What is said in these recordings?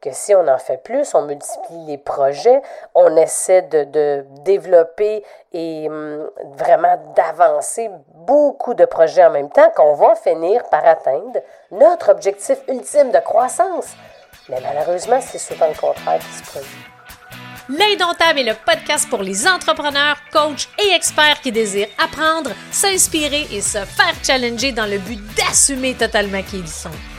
que si on en fait plus, on multiplie les projets, on essaie de, développer et hum, vraiment d'avancer beaucoup de projets en même temps, qu'on va finir par atteindre notre objectif ultime de croissance. Mais malheureusement, c'est souvent le contraire qui se produit. L'Indomptable est le podcast pour les entrepreneurs, coachs et experts qui désirent apprendre, s'inspirer et se faire challenger dans le but d'assumer totalement qui ils sont.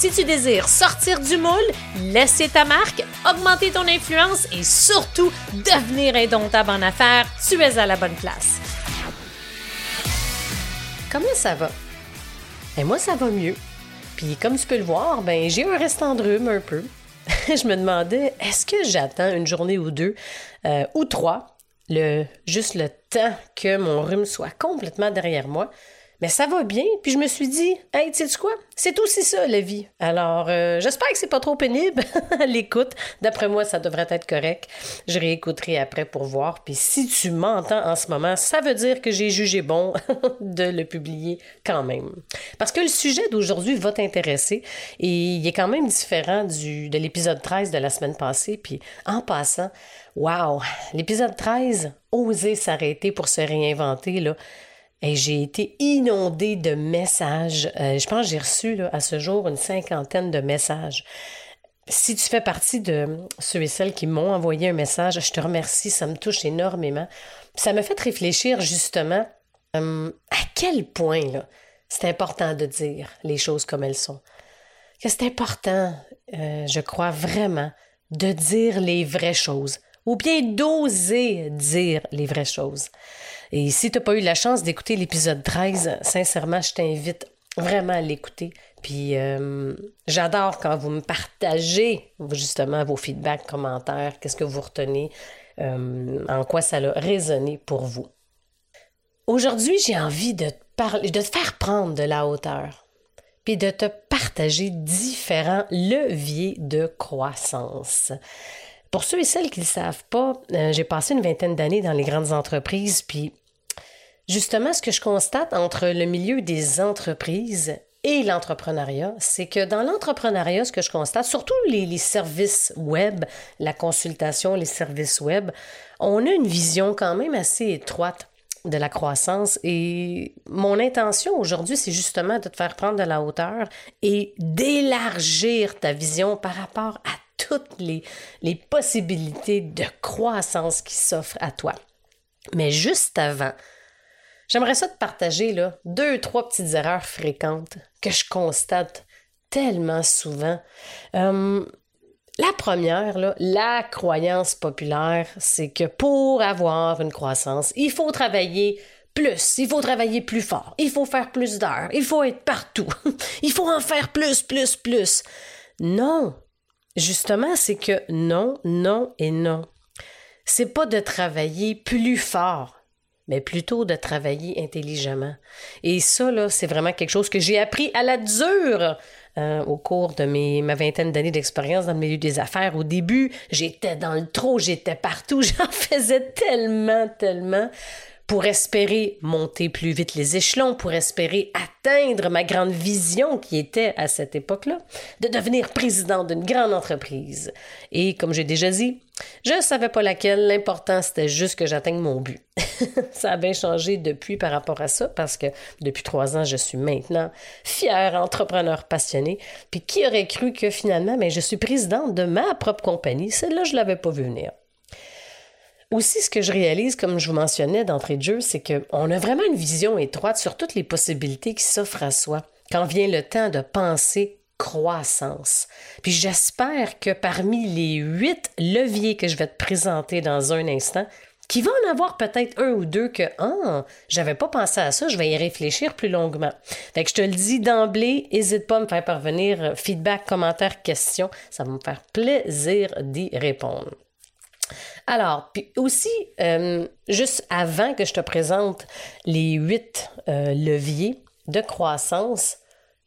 Si tu désires sortir du moule, laisser ta marque, augmenter ton influence et surtout devenir indomptable en affaires, tu es à la bonne place. Comment ça va? Et moi, ça va mieux. Puis comme tu peux le voir, ben j'ai un restant de rhume un peu. je me demandais, est-ce que j'attends une journée ou deux euh, ou trois, le, juste le temps que mon rhume soit complètement derrière moi, mais ça va bien. Puis je me suis dit, hey, tu sais quoi? C'est aussi ça, la vie. Alors, euh, j'espère que c'est pas trop pénible l'écoute. D'après moi, ça devrait être correct. Je réécouterai après pour voir. Puis si tu m'entends en ce moment, ça veut dire que j'ai jugé bon de le publier quand même. Parce que le sujet d'aujourd'hui va t'intéresser et il est quand même différent du, de l'épisode 13 de la semaine passée. Puis en passant, wow, l'épisode 13, oser s'arrêter pour se réinventer, là et j'ai été inondée de messages. Euh, je pense que j'ai reçu à ce jour une cinquantaine de messages. Si tu fais partie de ceux et celles qui m'ont envoyé un message, je te remercie, ça me touche énormément. ça me fait réfléchir justement euh, à quel point c'est important de dire les choses comme elles sont. Que c'est important, euh, je crois vraiment, de dire les vraies choses, ou bien d'oser dire les vraies choses. Et si tu n'as pas eu la chance d'écouter l'épisode 13, sincèrement, je t'invite vraiment à l'écouter. Puis euh, j'adore quand vous me partagez justement vos feedbacks, commentaires, qu'est-ce que vous retenez, euh, en quoi ça a résonné pour vous. Aujourd'hui, j'ai envie de te, parler, de te faire prendre de la hauteur, puis de te partager différents leviers de croissance. Pour ceux et celles qui ne le savent pas, euh, j'ai passé une vingtaine d'années dans les grandes entreprises, puis Justement, ce que je constate entre le milieu des entreprises et l'entrepreneuriat, c'est que dans l'entrepreneuriat, ce que je constate, surtout les, services web, la consultation, les services web, on a une vision quand même assez étroite de la croissance et mon intention aujourd'hui, c'est justement de te faire prendre de la hauteur et d'élargir ta vision par rapport à toutes les, possibilités de croissance qui s'offrent à toi. Mais juste avant, J'aimerais ça te partager là, deux, trois petites erreurs fréquentes que je constate tellement souvent. Hum, la première, là, la croyance populaire, c'est que pour avoir une croissance, il faut travailler plus, il faut travailler plus fort, il faut faire plus d'heures, il faut être partout, il faut en faire plus, plus, plus. Non, justement, c'est que non, non et non. C'est pas de travailler plus fort, mais plutôt de travailler intelligemment. Et ça, là, c'est vraiment quelque chose que j'ai appris à la dure euh, au cours de ma vingtaine d'années d'expérience dans le milieu des affaires. Au début, j'étais dans le trop, j'étais partout, j'en faisais tellement, tellement pour espérer monter plus vite les échelons, pour espérer atteindre ma grande vision qui était à cette époque-là, de devenir président d'une grande entreprise. Et comme j'ai déjà dit, je ne savais pas laquelle, l'important c'était juste que j'atteigne mon but. ça a bien changé depuis par rapport à ça parce que depuis trois ans, je suis maintenant fière entrepreneur passionné. Puis qui aurait cru que finalement, ben, je suis présidente de ma propre compagnie? Celle-là, je ne l'avais pas vu venir. Aussi, ce que je réalise, comme je vous mentionnais d'entrée de jeu, c'est qu'on a vraiment une vision étroite sur toutes les possibilités qui s'offrent à soi quand vient le temps de penser croissance. Puis j'espère que parmi les huit leviers que je vais te présenter dans un instant, qu'il va en avoir peut-être un ou deux que ah, j'avais pas pensé à ça, je vais y réfléchir plus longuement. Fait je te le dis d'emblée, n'hésite pas à me faire parvenir feedback, commentaires, questions, ça va me faire plaisir d'y répondre. Alors, puis aussi, euh, juste avant que je te présente les huit euh, leviers de croissance,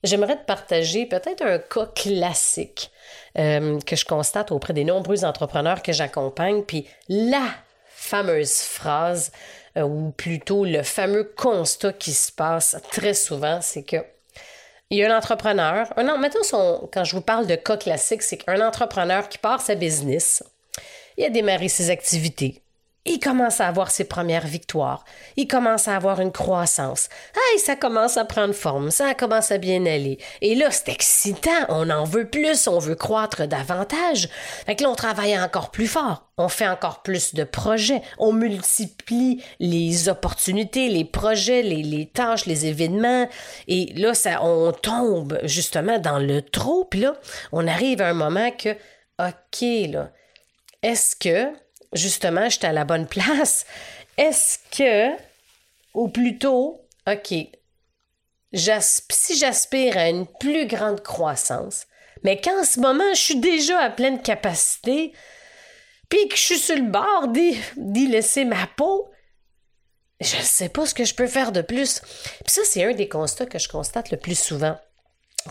j'aimerais te partager peut-être un cas classique euh, que je constate auprès des nombreux entrepreneurs que j'accompagne, puis la fameuse phrase, ou plutôt le fameux constat qui se passe très souvent, c'est que il y a un entrepreneur, un, mettons quand je vous parle de cas classique, c'est qu'un entrepreneur qui part sa business, il a démarré ses activités. Il commence à avoir ses premières victoires. Il commence à avoir une croissance. Hey, ça commence à prendre forme. Ça commence à bien aller. Et là, c'est excitant. On en veut plus. On veut croître davantage. Fait que là, on travaille encore plus fort. On fait encore plus de projets. On multiplie les opportunités, les projets, les, les tâches, les événements. Et là, ça, on tombe justement dans le trop. Puis là, on arrive à un moment que, OK, là, est-ce que, justement, j'étais à la bonne place? Est-ce que, ou plutôt, OK, si j'aspire à une plus grande croissance, mais qu'en ce moment, je suis déjà à pleine capacité, puis que je suis sur le bord d'y laisser ma peau, je ne sais pas ce que je peux faire de plus. Puis ça, c'est un des constats que je constate le plus souvent.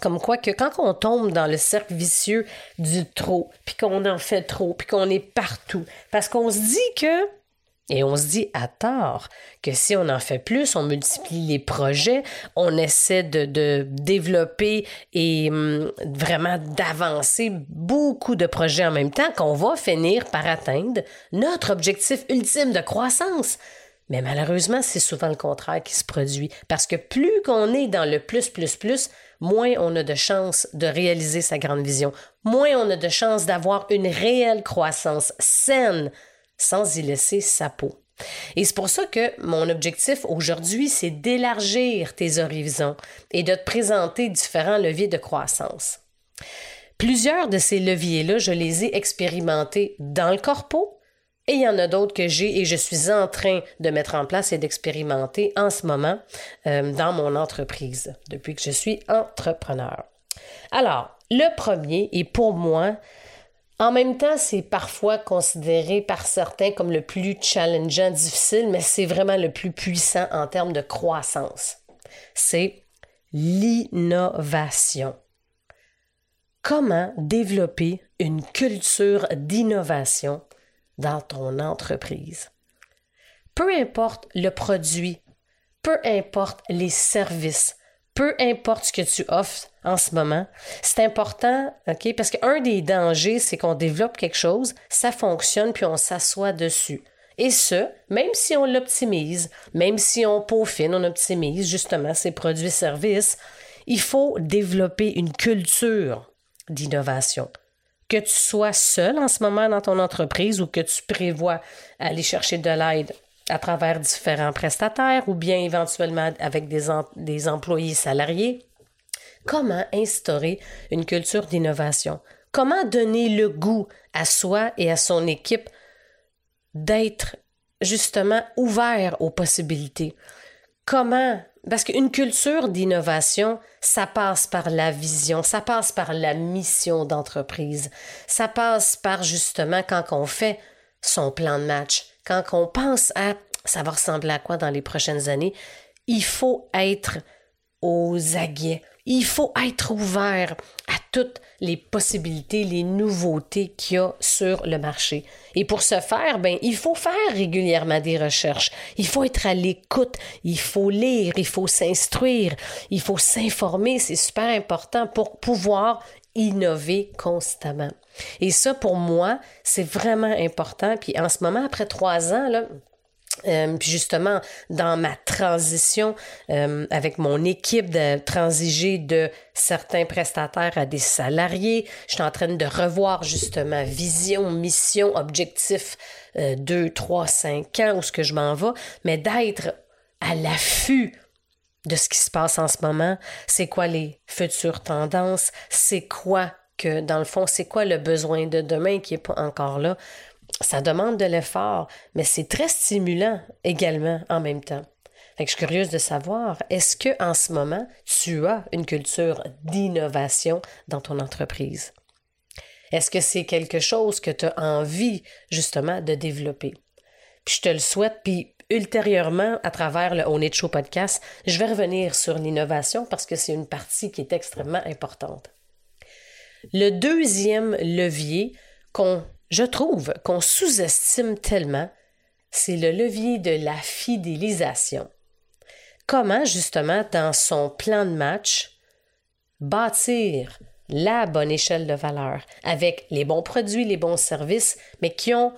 Comme quoi que quand on tombe dans le cercle vicieux du trop, puis qu'on en fait trop, puis qu'on est partout, parce qu'on se dit que, et on se dit à tort, que si on en fait plus, on multiplie les projets, on essaie de, développer et hum, vraiment d'avancer beaucoup de projets en même temps, qu'on va finir par atteindre notre objectif ultime de croissance. Mais malheureusement, c'est souvent le contraire qui se produit. Parce que plus qu'on est dans le plus, plus, plus, moins on a de chances de réaliser sa grande vision, moins on a de chances d'avoir une réelle croissance saine sans y laisser sa peau. Et c'est pour ça que mon objectif aujourd'hui, c'est d'élargir tes horizons et de te présenter différents leviers de croissance. Plusieurs de ces leviers-là, je les ai expérimentés dans le corpo, et il y en a d'autres que j'ai et je suis en train de mettre en place et d'expérimenter en ce moment euh, dans mon entreprise depuis que je suis entrepreneur. Alors, le premier, et pour moi, en même temps, c'est parfois considéré par certains comme le plus challengeant, difficile, mais c'est vraiment le plus puissant en termes de croissance. C'est l'innovation. Comment développer une culture d'innovation dans ton entreprise. Peu importe le produit, peu importe les services, peu importe ce que tu offres en ce moment, c'est important, OK? Parce qu'un des dangers, c'est qu'on développe quelque chose, ça fonctionne, puis on s'assoit dessus. Et ce, même si on l'optimise, même si on peaufine, on optimise justement ces produits-services, il faut développer une culture d'innovation que tu sois seul en ce moment dans ton entreprise ou que tu prévois aller chercher de l'aide à travers différents prestataires ou bien éventuellement avec des, des employés salariés, comment instaurer une culture d'innovation? Comment donner le goût à soi et à son équipe d'être justement ouvert aux possibilités? Comment parce qu'une culture d'innovation, ça passe par la vision, ça passe par la mission d'entreprise, ça passe par justement quand on fait son plan de match, quand on pense à ça va ressembler à quoi dans les prochaines années, il faut être aux aguets, il faut être ouvert toutes les possibilités, les nouveautés qu'il y a sur le marché. Et pour ce faire, ben, il faut faire régulièrement des recherches. Il faut être à l'écoute. Il faut lire. Il faut s'instruire. Il faut s'informer. C'est super important pour pouvoir innover constamment. Et ça, pour moi, c'est vraiment important. Puis en ce moment, après trois ans, là, euh, puis justement, dans ma transition euh, avec mon équipe de transiger de certains prestataires à des salariés, je suis en train de revoir justement vision, mission, objectif euh, 2, 3, 5 ans, où ce que je m'en vais, mais d'être à l'affût de ce qui se passe en ce moment, c'est quoi les futures tendances, c'est quoi que, dans le fond, c'est quoi le besoin de demain qui n'est pas encore là? Ça demande de l'effort, mais c'est très stimulant également en même temps. je suis curieuse de savoir, est-ce que en ce moment, tu as une culture d'innovation dans ton entreprise? Est-ce que c'est quelque chose que tu as envie justement de développer? Puis je te le souhaite, puis ultérieurement, à travers le On est Show podcast, je vais revenir sur l'innovation parce que c'est une partie qui est extrêmement importante. Le deuxième levier qu'on, je trouve, qu'on sous-estime tellement, c'est le levier de la fidélisation. Comment, justement, dans son plan de match, bâtir la bonne échelle de valeur avec les bons produits, les bons services, mais qui ont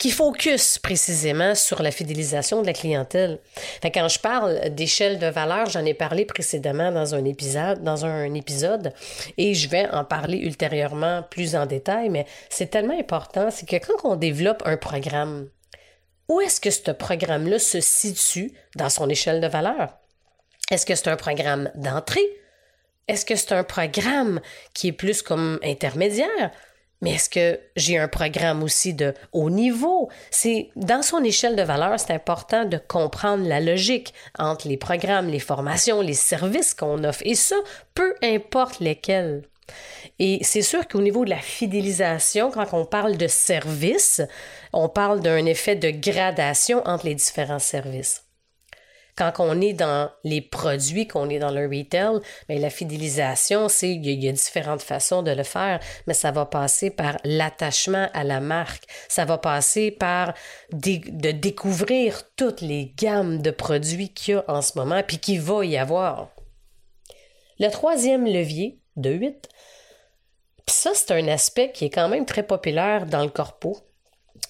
qui focus précisément sur la fidélisation de la clientèle. quand je parle d'échelle de valeur, j'en ai parlé précédemment dans un épisode, dans un épisode, et je vais en parler ultérieurement plus en détail, mais c'est tellement important, c'est que quand on développe un programme, où est-ce que ce programme-là se situe dans son échelle de valeur? Est-ce que c'est un programme d'entrée? Est-ce que c'est un programme qui est plus comme intermédiaire? Mais est-ce que j'ai un programme aussi de haut niveau? C'est dans son échelle de valeur, c'est important de comprendre la logique entre les programmes, les formations, les services qu'on offre. Et ça, peu importe lesquels. Et c'est sûr qu'au niveau de la fidélisation, quand on parle de services, on parle d'un effet de gradation entre les différents services. Quand on est dans les produits, qu'on est dans le retail, mais ben, la fidélisation, c'est il y, a différentes façons de le faire, mais ça va passer par l'attachement à la marque. Ça va passer par de découvrir toutes les gammes de produits qu'il y a en ce moment, puis qu'il va y avoir. Le troisième levier, de 8, ça, c'est un aspect qui est quand même très populaire dans le corpo,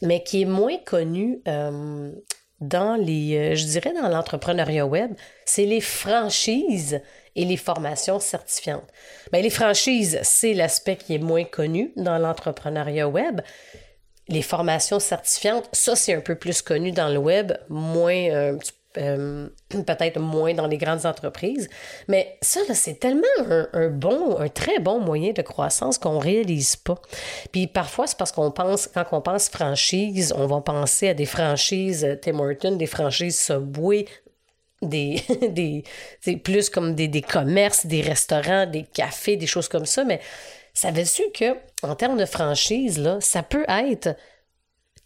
mais qui est moins connu euh, dans les, euh, je dirais dans l'entrepreneuriat web, c'est les franchises et les formations certifiantes. Bien, les franchises, c'est l'aspect qui est moins connu dans l'entrepreneuriat web. Les formations certifiantes, ça, c'est un peu plus connu dans le web, moins, euh, euh, peut-être moins dans les grandes entreprises. Mais ça, c'est tellement un, bon, un très bon moyen de croissance qu'on ne réalise pas. Puis parfois, c'est parce qu'on pense, quand on pense franchise, on va penser à des franchises euh, Tim Hortons, des franchises Subway, des, des plus comme des, des commerces, des restaurants, des cafés, des choses comme ça. Mais savais-tu que en termes de franchise, là, ça peut être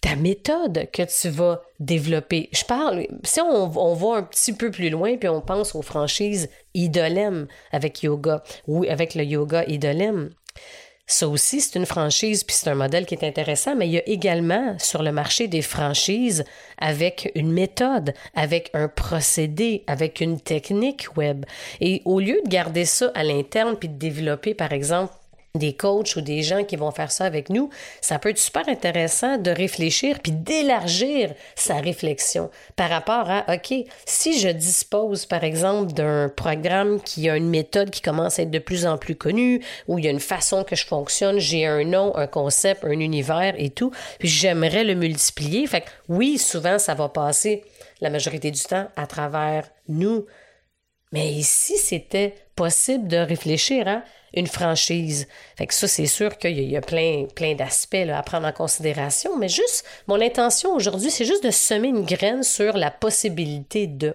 ta méthode que tu vas développer. Je parle, si on, va un petit peu plus loin, puis on pense aux franchises Idolem avec yoga, ou avec le yoga Idolem. Ça aussi, c'est une franchise, puis c'est un modèle qui est intéressant, mais il y a également sur le marché des franchises avec une méthode, avec un procédé, avec une technique web. Et au lieu de garder ça à l'interne, puis de développer, par exemple, des coachs ou des gens qui vont faire ça avec nous, ça peut être super intéressant de réfléchir puis d'élargir sa réflexion par rapport à, OK, si je dispose, par exemple, d'un programme qui a une méthode qui commence à être de plus en plus connue, où il y a une façon que je fonctionne, j'ai un nom, un concept, un univers et tout, puis j'aimerais le multiplier. Fait que oui, souvent, ça va passer la majorité du temps à travers nous. Mais ici, c'était possible de réfléchir à une franchise. Fait que ça, c'est sûr qu'il y, a plein, plein d'aspects à prendre en considération, mais juste, mon intention aujourd'hui, c'est juste de semer une graine sur la possibilité de.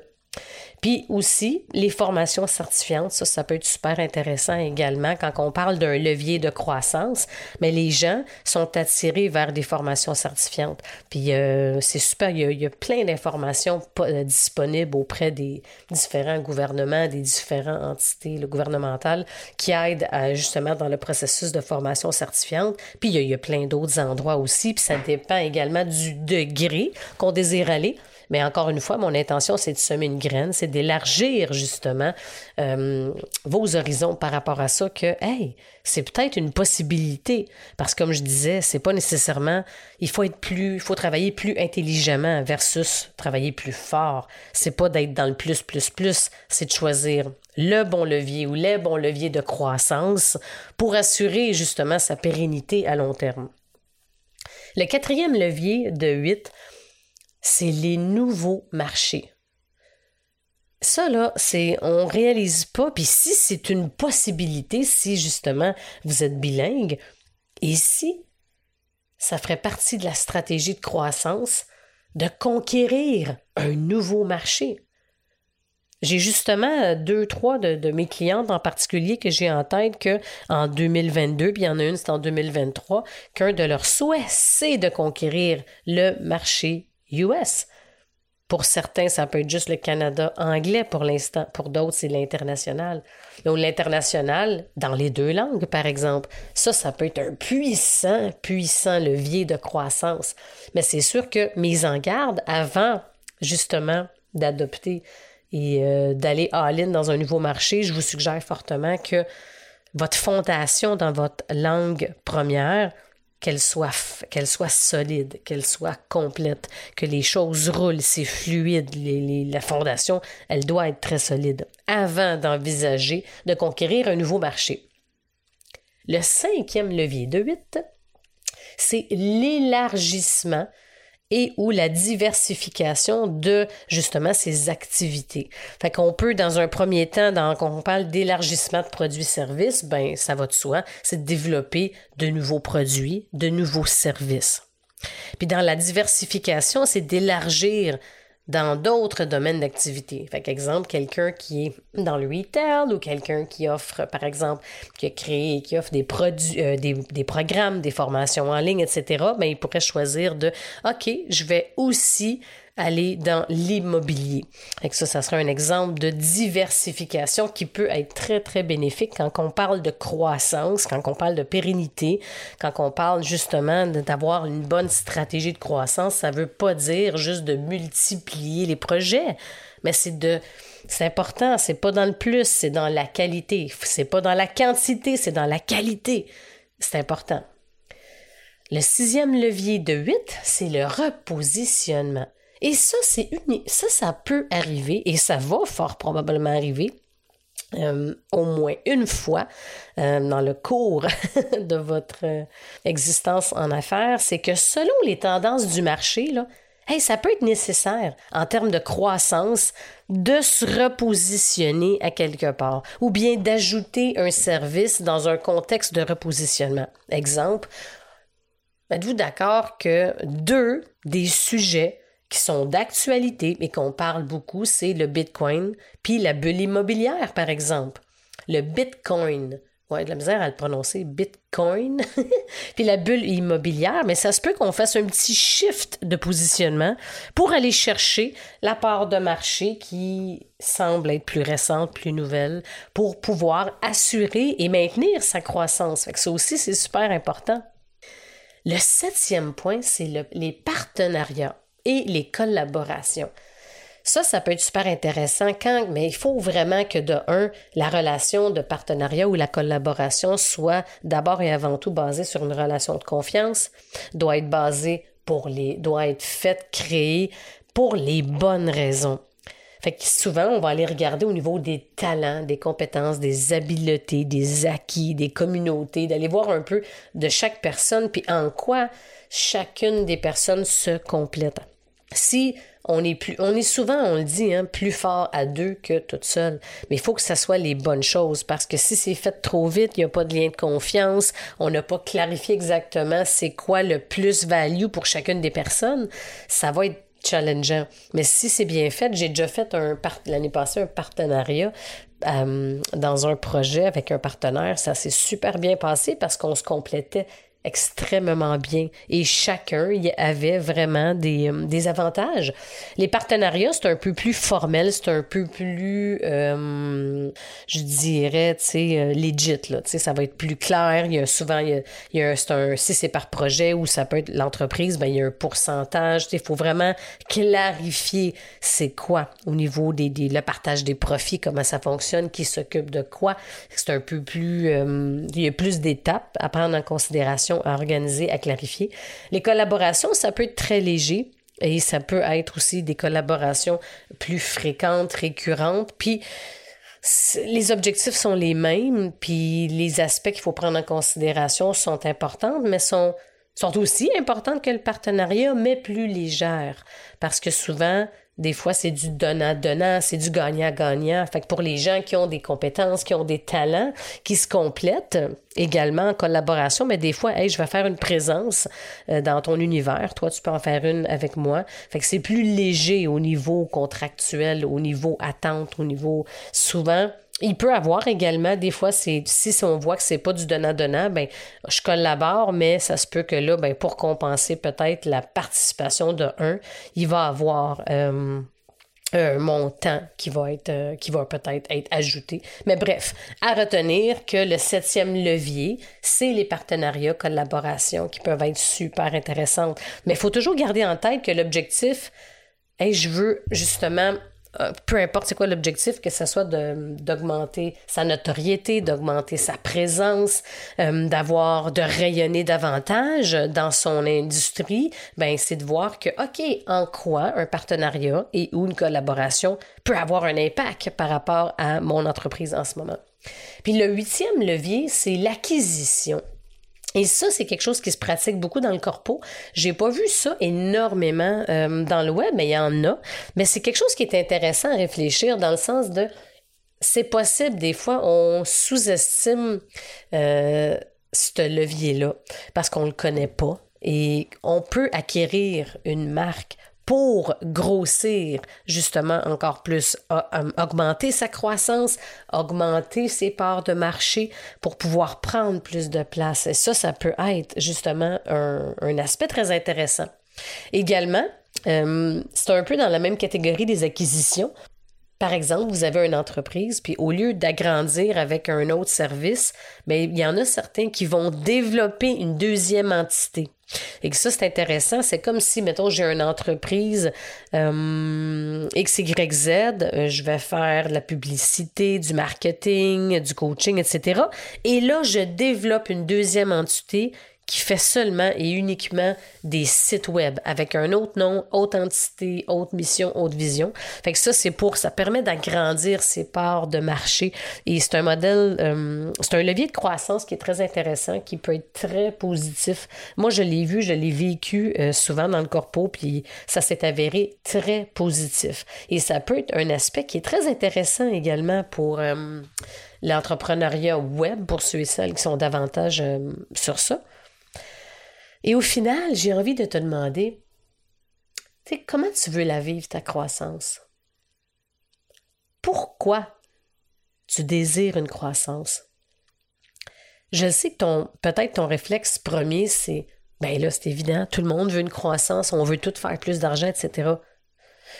Puis aussi, les formations certifiantes, ça, ça peut être super intéressant également quand on parle d'un levier de croissance, mais les gens sont attirés vers des formations certifiantes. Puis euh, c'est super, il y, a, plein d'informations euh, disponibles auprès des différents gouvernements, des différentes entités gouvernementales qui aident justement dans le processus de formation certifiante. Puis il y a, il y a plein d'autres endroits aussi, puis ça dépend également du degré qu'on désire aller. Mais encore une fois, mon intention, c'est de semer une graine, c'est d'élargir justement euh, vos horizons par rapport à ça, que, hey, c'est peut-être une possibilité. Parce que comme je disais, c'est pas nécessairement, il faut être plus, il faut travailler plus intelligemment versus travailler plus fort. C'est pas d'être dans le plus, plus, plus, c'est de choisir le bon levier ou les bons leviers de croissance pour assurer justement sa pérennité à long terme. Le quatrième levier de 8, c'est les nouveaux marchés. Ça, là, c'est, on réalise pas, puis si c'est une possibilité, si justement vous êtes bilingue, et si ça ferait partie de la stratégie de croissance de conquérir un nouveau marché. J'ai justement deux, trois de, mes clientes en particulier que j'ai en tête que en 2022, puis il y en a une, c'est en 2023, qu'un de leurs souhaits, c'est de conquérir le marché US. Pour certains, ça peut être juste le Canada anglais pour l'instant. Pour d'autres, c'est l'international. Donc, l'international, dans les deux langues, par exemple, ça, ça peut être un puissant, puissant levier de croissance. Mais c'est sûr que mise en garde avant, justement, d'adopter et euh, d'aller all-in dans un nouveau marché, je vous suggère fortement que votre fondation dans votre langue première, qu'elle soit, solide, qu'elle soit complète, que les choses roulent, c'est fluide, la fondation, elle doit être très solide avant d'envisager de conquérir un nouveau marché. Le cinquième levier de 8, c'est l'élargissement et ou la diversification de justement ces activités. Fait qu'on peut, dans un premier temps, quand on parle d'élargissement de produits-services, ben ça va de soi, c'est de développer de nouveaux produits, de nouveaux services. Puis dans la diversification, c'est d'élargir dans d'autres domaines d'activité. Fait exemple, quelqu'un qui est dans le retail ou quelqu'un qui offre, par exemple, qui a créé, qui offre des produits, euh, des, des, programmes, des formations en ligne, etc., ben, il pourrait choisir de, OK, je vais aussi aller dans l'immobilier. Ça, ça sera un exemple de diversification qui peut être très, très bénéfique quand on parle de croissance, quand on parle de pérennité, quand on parle justement d'avoir une bonne stratégie de croissance. Ça ne veut pas dire juste de multiplier les projets, mais c'est de c'est important, c'est pas dans le plus, c'est dans la qualité. C'est pas dans la quantité, c'est dans la qualité. C'est important. Le sixième levier de 8, c'est le repositionnement. Et ça, c'est ça, ça peut arriver et ça va fort probablement arriver. Euh, au moins une fois euh, dans le cours de votre euh, existence en affaires, c'est que selon les tendances du marché, là, ça peut être nécessaire en termes de croissance de se repositionner à quelque part ou bien d'ajouter un service dans un contexte de repositionnement. Exemple, êtes-vous d'accord que deux des sujets qui sont d'actualité et qu'on parle beaucoup, c'est le Bitcoin, puis la bulle immobilière, par exemple. Le Bitcoin. Ouais, de la misère à le prononcer, Bitcoin. puis la bulle immobilière, mais ça se peut qu'on fasse un petit shift de positionnement pour aller chercher la part de marché qui semble être plus récente, plus nouvelle, pour pouvoir assurer et maintenir sa croissance. Fait que ça aussi, c'est super important. Le septième point, c'est les partenariats et les collaborations. Ça, ça peut être super intéressant mais il faut vraiment que de un, la relation de partenariat ou la collaboration soit d'abord et avant tout basée sur une relation de confiance, doit être basée pour les, doit être faite, créée pour les bonnes raisons. Fait que souvent, on va aller regarder au niveau des talents, des compétences, des habiletés, des acquis, des communautés, d'aller voir un peu de chaque personne, puis en quoi chacune des personnes se complète. Si on est plus, on est souvent, on le dit, hein, plus fort à deux que toute seule. Mais il faut que ça soit les bonnes choses parce que si c'est fait trop vite, il n'y a pas de lien de confiance, on n'a pas clarifié exactement c'est quoi le plus value pour chacune des personnes, ça va être challengeant. Mais si c'est bien fait, j'ai déjà fait un l'année passée un partenariat euh, dans un projet avec un partenaire. Ça s'est super bien passé parce qu'on se complétait extrêmement bien et chacun y avait vraiment des, euh, des avantages. Les partenariats, c'est un peu plus formel, c'est un peu plus, euh, je dirais, tu sais, euh, legit, là, tu sais, ça va être plus clair. Il y a souvent, il y a, c'est un, si c'est par projet ou ça peut être l'entreprise, ben, il y a un pourcentage, il faut vraiment clarifier c'est quoi au niveau des, des, le partage des profits, comment ça fonctionne, qui s'occupe de quoi. C'est un peu plus, il y a plus d'étapes à prendre en considération à organiser, à clarifier. Les collaborations, ça peut être très léger. Et ça peut être aussi des collaborations plus fréquentes, récurrentes. Puis les objectifs sont les mêmes, puis les aspects qu'il faut prendre en considération sont importants, mais sont, sont aussi importants que le partenariat, mais plus légères. Parce que souvent, Des fois, c'est du donnant-donnant, c'est du gagnant-gagnant. Fait que pour les gens qui ont des compétences, qui ont des talents, qui se complètent également en collaboration, mais des fois, hey, je vais faire une présence euh, dans ton univers. Toi, tu peux en faire une avec moi. Fait que c'est plus léger au niveau contractuel, au niveau attente, au niveau souvent il peut avoir également, des fois, si on voit que c'est pas du donnant-donnant, ben je collabore, mais ça se peut que là, ben, pour compenser peut-être la participation de un, il va avoir euh, un montant qui va être euh, qui va peut-être être ajouté. Mais bref, à retenir que le septième levier, c'est les partenariats, collaborations qui peuvent être super intéressantes. Mais il faut toujours garder en tête que l'objectif, je veux justement peu importe c'est quoi l'objectif, que ce soit d'augmenter sa notoriété, d'augmenter sa présence, euh, d'avoir, de rayonner davantage dans son industrie, ben c'est de voir que, OK, en quoi un partenariat et ou une collaboration peut avoir un impact par rapport à mon entreprise en ce moment. Puis le huitième levier, c'est l'acquisition. Et ça, c'est quelque chose qui se pratique beaucoup dans le corpo. J'ai pas vu ça énormément euh, dans le web, mais il y en a. Mais c'est quelque chose qui est intéressant à réfléchir dans le sens de c'est possible, des fois, on sous-estime euh, ce levier-là parce qu'on le connaît pas. Et on peut acquérir une marque pour grossir justement encore plus, augmenter sa croissance, augmenter ses parts de marché pour pouvoir prendre plus de place. Et ça, ça peut être justement un, aspect très intéressant. Également, euh, c'est un peu dans la même catégorie des acquisitions. Par exemple, vous avez une entreprise, puis au lieu d'agrandir avec un autre service, ben, il y en a certains qui vont développer une deuxième entité. Et que ça, c'est intéressant. C'est comme si, mettons, j'ai une entreprise euh, XYZ, euh, je vais faire de la publicité, du marketing, du coaching, etc. Et là, je développe une deuxième entité qui fait seulement et uniquement des sites web avec un autre nom, autre entité, autre mission, autre vision. Que ça, c'est pour, ça permet d'agrandir ses parts de marché et c'est un modèle, euh, c'est un levier de croissance qui est très intéressant, qui peut être très positif. Moi, je l'ai vu, je l'ai vécu euh, souvent dans le corpo, puis ça s'est avéré très positif. Et ça peut être un aspect qui est très intéressant également pour euh, l'entrepreneuriat web, pour ceux et celles qui sont davantage sur ça. Et au final, j'ai envie de te demander, comment tu veux la vivre, ta croissance? Pourquoi tu désires une croissance? Je sais que peut-être ton réflexe premier, c'est, ben là, c'est évident, tout le monde veut une croissance, on veut tout faire plus d'argent, etc.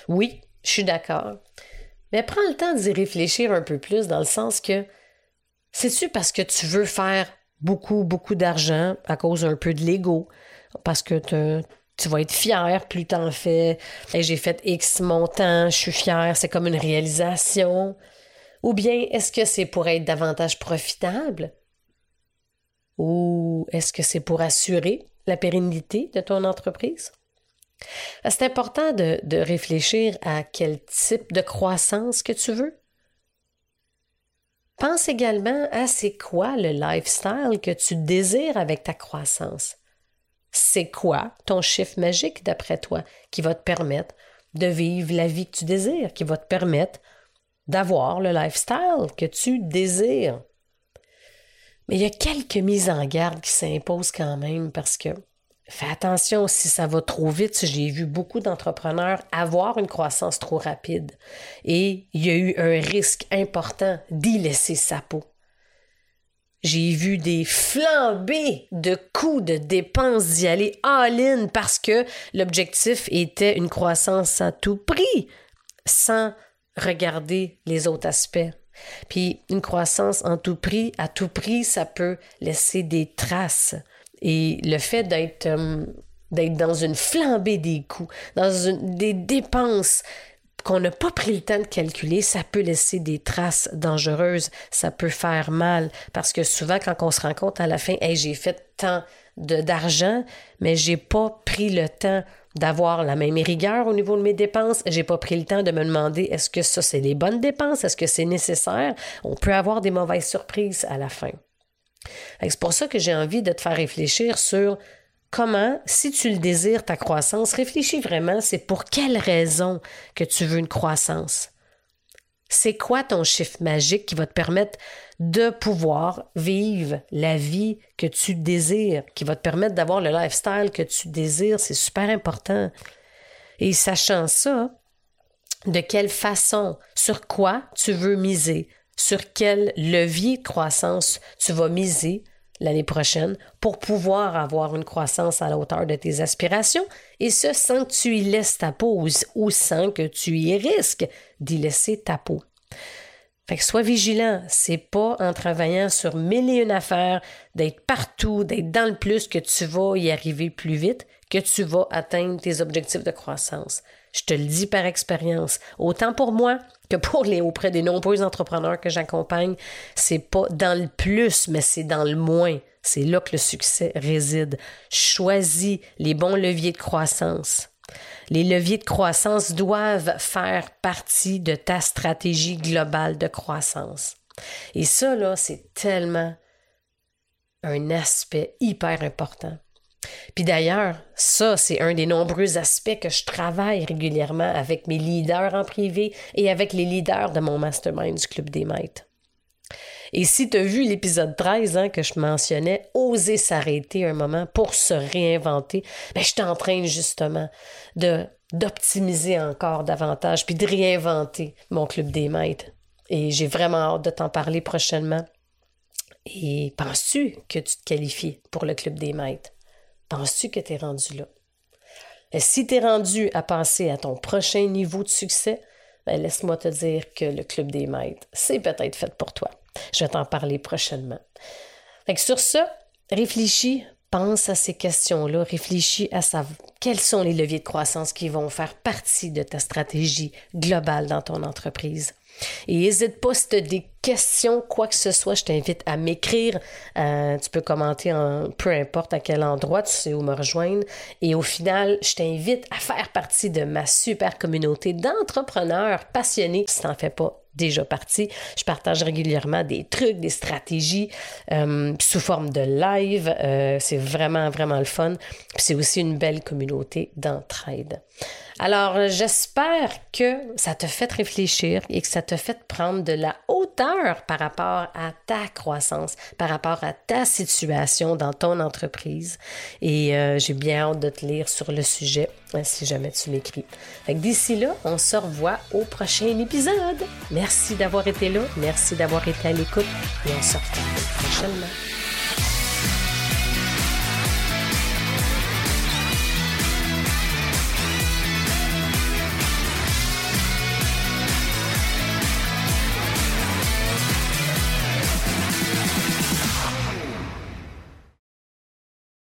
Oui, je suis d'accord. Mais prends le temps d'y réfléchir un peu plus dans le sens que, c'est-tu parce que tu veux faire beaucoup, beaucoup d'argent à cause un peu de l'ego, parce que tu vas être fier plus t'en fais. J'ai fait X montant, je suis fier, c'est comme une réalisation. Ou bien est-ce que c'est pour être davantage profitable? Ou est-ce que c'est pour assurer la pérennité de ton entreprise? C'est important de, de réfléchir à quel type de croissance que tu veux. Pense également à c'est quoi le lifestyle que tu désires avec ta croissance. C'est quoi ton chiffre magique d'après toi qui va te permettre de vivre la vie que tu désires, qui va te permettre d'avoir le lifestyle que tu désires? Mais il y a quelques mises en garde qui s'imposent quand même parce que Fais attention si ça va trop vite. J'ai vu beaucoup d'entrepreneurs avoir une croissance trop rapide et il y a eu un risque important d'y laisser sa peau. J'ai vu des flambées de coûts de dépenses d'y aller all-in parce que l'objectif était une croissance à tout prix sans regarder les autres aspects. Puis une croissance en tout prix, à tout prix, ça peut laisser des traces. Et le fait d'être euh, d'être dans une flambée des coûts, dans des dépenses qu'on n'a pas pris le temps de calculer, ça peut laisser des traces dangereuses, ça peut faire mal parce que souvent quand on se rend compte à la fin, hey, j'ai fait tant d'argent, mais j'ai pas pris le temps d'avoir la même rigueur au niveau de mes dépenses. J'ai pas pris le temps de me demander est-ce que ça c'est des bonnes dépenses, est-ce que c'est nécessaire? On peut avoir des mauvaises surprises à la fin. C'est pour ça que j'ai envie de te faire réfléchir sur comment, si tu le désires, ta croissance, réfléchis vraiment, c'est pour quelle raison que tu veux une croissance? C'est quoi ton chiffre magique qui va te permettre de pouvoir vivre la vie que tu désires, qui va te permettre d'avoir le lifestyle que tu désires? C'est super important. Et sachant ça, de quelle façon, sur quoi tu veux miser, sur quel levier de croissance tu vas miser l'année prochaine pour pouvoir avoir une croissance à la hauteur de tes aspirations et ce sans que tu y laisses ta peau ou sans que tu y risques d'y laisser ta peau. Fait que sois vigilant, c'est pas en travaillant sur mille et une affaires, d'être partout, d'être dans le plus que tu vas y arriver plus vite, que tu vas atteindre tes objectifs de croissance. Je te le dis par expérience, autant pour moi que pour les auprès des nombreux entrepreneurs que j'accompagne, c'est pas dans le plus, mais c'est dans le moins. C'est là que le succès réside. Choisis les bons leviers de croissance. Les leviers de croissance doivent faire partie de ta stratégie globale de croissance. Et ça, là, c'est tellement un aspect hyper important. Puis d'ailleurs, ça, c'est un des nombreux aspects que je travaille régulièrement avec mes leaders en privé et avec les leaders de mon mastermind du Club des Maîtres. Et si tu as vu l'épisode 13 hein, que je mentionnais, oser s'arrêter un moment pour se réinventer, ben, je t'entraîne justement de d'optimiser encore davantage puis de réinventer mon club des maîtres. Et j'ai vraiment hâte de t'en parler prochainement. Et penses-tu que tu te qualifies pour le club des maîtres? Penses-tu que tu es rendu là? Et si tu es rendu à passer à ton prochain niveau de succès, ben laisse-moi te dire que le Club des Maîtres, c'est peut-être fait pour toi. Je vais t'en parler prochainement. sur ça, réfléchis, pense à ces questions-là, réfléchis à savoir quels sont les leviers de croissance qui vont faire partie de ta stratégie globale dans ton entreprise. Et n'hésite pas si tu as des questions, quoi que ce soit, je t'invite à m'écrire. Euh, tu peux commenter en peu importe à quel endroit, tu sais où me rejoindre. Et au final, je t'invite à faire partie de ma super communauté d'entrepreneurs passionnés. Si tu n'en fais pas déjà partie, je partage régulièrement des trucs, des stratégies euh, sous forme de live. Euh, c'est vraiment, vraiment le fun. c'est aussi une belle communauté d'entraide. Alors, j'espère que ça te fait réfléchir et que ça te fait prendre de la hauteur par rapport à ta croissance, par rapport à ta situation dans ton entreprise. Et euh, j'ai bien hâte de te lire sur le sujet hein, si jamais tu m'écris. D'ici là, on se revoit au prochain épisode. Merci d'avoir été là, merci d'avoir été à l'écoute et on se retrouve prochainement.